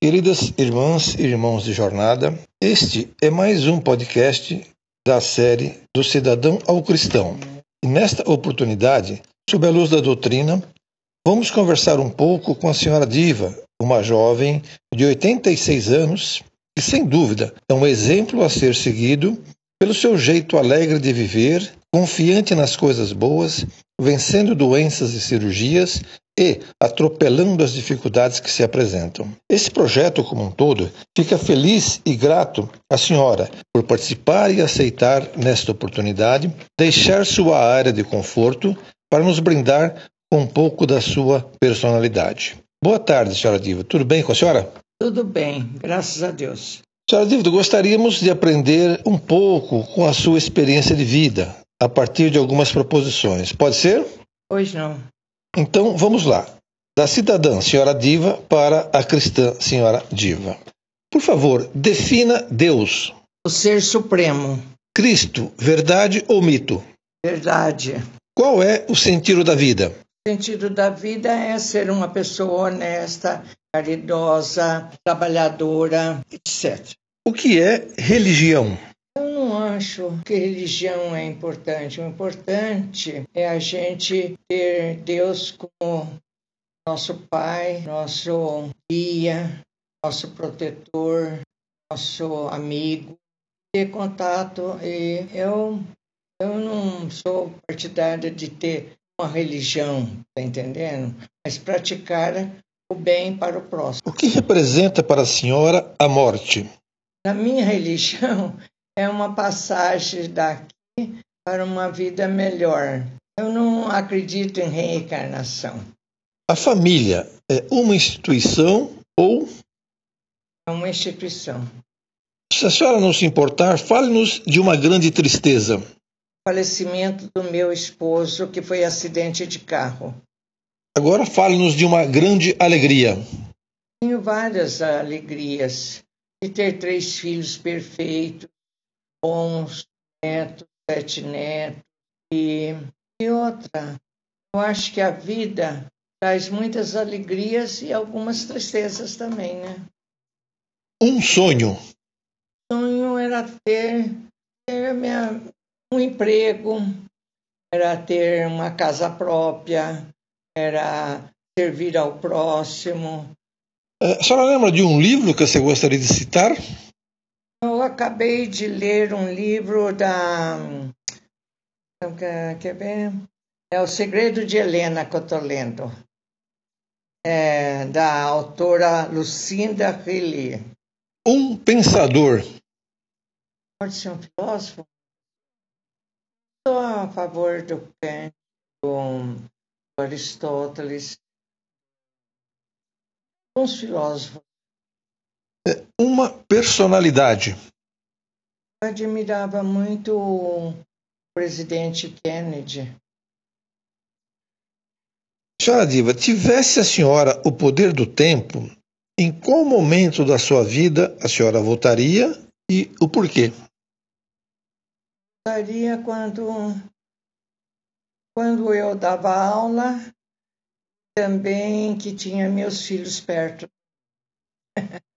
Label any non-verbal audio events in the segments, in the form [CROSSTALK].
Queridas irmãs e irmãos de jornada, este é mais um podcast da série Do Cidadão ao Cristão. E nesta oportunidade, sob a luz da doutrina, vamos conversar um pouco com a senhora Diva, uma jovem de 86 anos que, sem dúvida, é um exemplo a ser seguido pelo seu jeito alegre de viver, confiante nas coisas boas, vencendo doenças e cirurgias e atropelando as dificuldades que se apresentam. Esse projeto, como um todo, fica feliz e grato à senhora por participar e aceitar nesta oportunidade, deixar sua área de conforto para nos brindar com um pouco da sua personalidade. Boa tarde, senhora Diva. Tudo bem com a senhora? Tudo bem, graças a Deus. Senhora Diva, gostaríamos de aprender um pouco com a sua experiência de vida, a partir de algumas proposições. Pode ser? Pois não. Então, vamos lá. Da cidadã senhora diva para a cristã senhora diva. Por favor, defina Deus. O ser supremo. Cristo, verdade ou mito? Verdade. Qual é o sentido da vida? O sentido da vida é ser uma pessoa honesta, caridosa, trabalhadora, etc. O que é religião? Acho que religião é importante. O importante é a gente ter Deus como nosso Pai, nosso guia, nosso protetor, nosso amigo, ter contato. E eu, eu não sou partidária de ter uma religião, tá entendendo? Mas praticar o bem para o próximo. O que representa para a senhora a morte? Na minha [LAUGHS] religião, é uma passagem daqui para uma vida melhor. Eu não acredito em reencarnação. A família é uma instituição ou. É uma instituição. Se a senhora não se importar, fale-nos de uma grande tristeza falecimento do meu esposo, que foi acidente de carro. Agora fale-nos de uma grande alegria. Tenho várias alegrias de ter três filhos perfeitos, bons, netos, sete netos e, e outra. Eu acho que a vida traz muitas alegrias e algumas tristezas também, né? Um sonho. O sonho era ter, ter minha, um emprego, era ter uma casa própria, era servir ao próximo. É, a senhora lembra de um livro que você gostaria de citar? Acabei de ler um livro da. Quer ver? É O Segredo de Helena que eu estou lendo. É, da autora Lucinda Riley. Um pensador. Pode ser um filósofo? Sou a favor do Kant, do Aristóteles, uns filósofos. É uma personalidade. Admirava muito o presidente Kennedy. Senhora Diva, tivesse a senhora o poder do tempo, em qual momento da sua vida a senhora voltaria e o porquê? gostaria quando, quando eu dava aula, também que tinha meus filhos perto. [LAUGHS]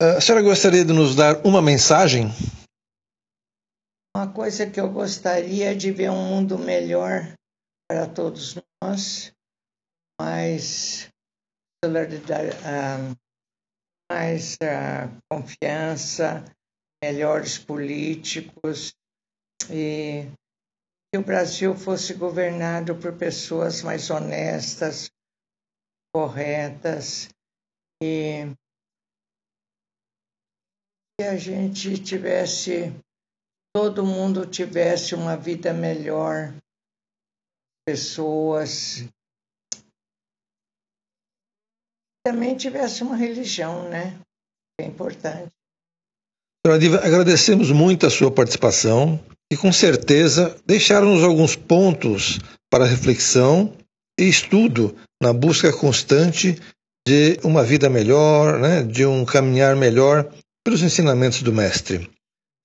A senhora gostaria de nos dar uma mensagem? Uma coisa que eu gostaria é de ver um mundo melhor para todos nós, mais solidariedade, ah, mais uh, confiança, melhores políticos e que o Brasil fosse governado por pessoas mais honestas, corretas e que a gente tivesse, todo mundo tivesse uma vida melhor, pessoas. Também tivesse uma religião, né? É importante. Diva, agradecemos muito a sua participação e com certeza deixaram-nos alguns pontos para reflexão e estudo na busca constante de uma vida melhor, né, de um caminhar melhor pelos ensinamentos do Mestre.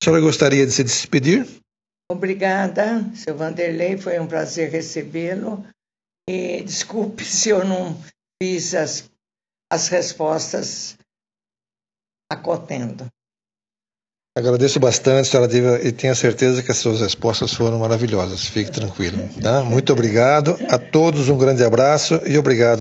A senhora gostaria de se despedir? Obrigada, seu Vanderlei, foi um prazer recebê-lo. E desculpe [LAUGHS] se eu não fiz as as respostas acotendo. Agradeço bastante, senhora Diva, e tenho certeza que as suas respostas foram maravilhosas. Fique tranquilo. Tá? Muito obrigado. A todos um grande abraço e obrigado.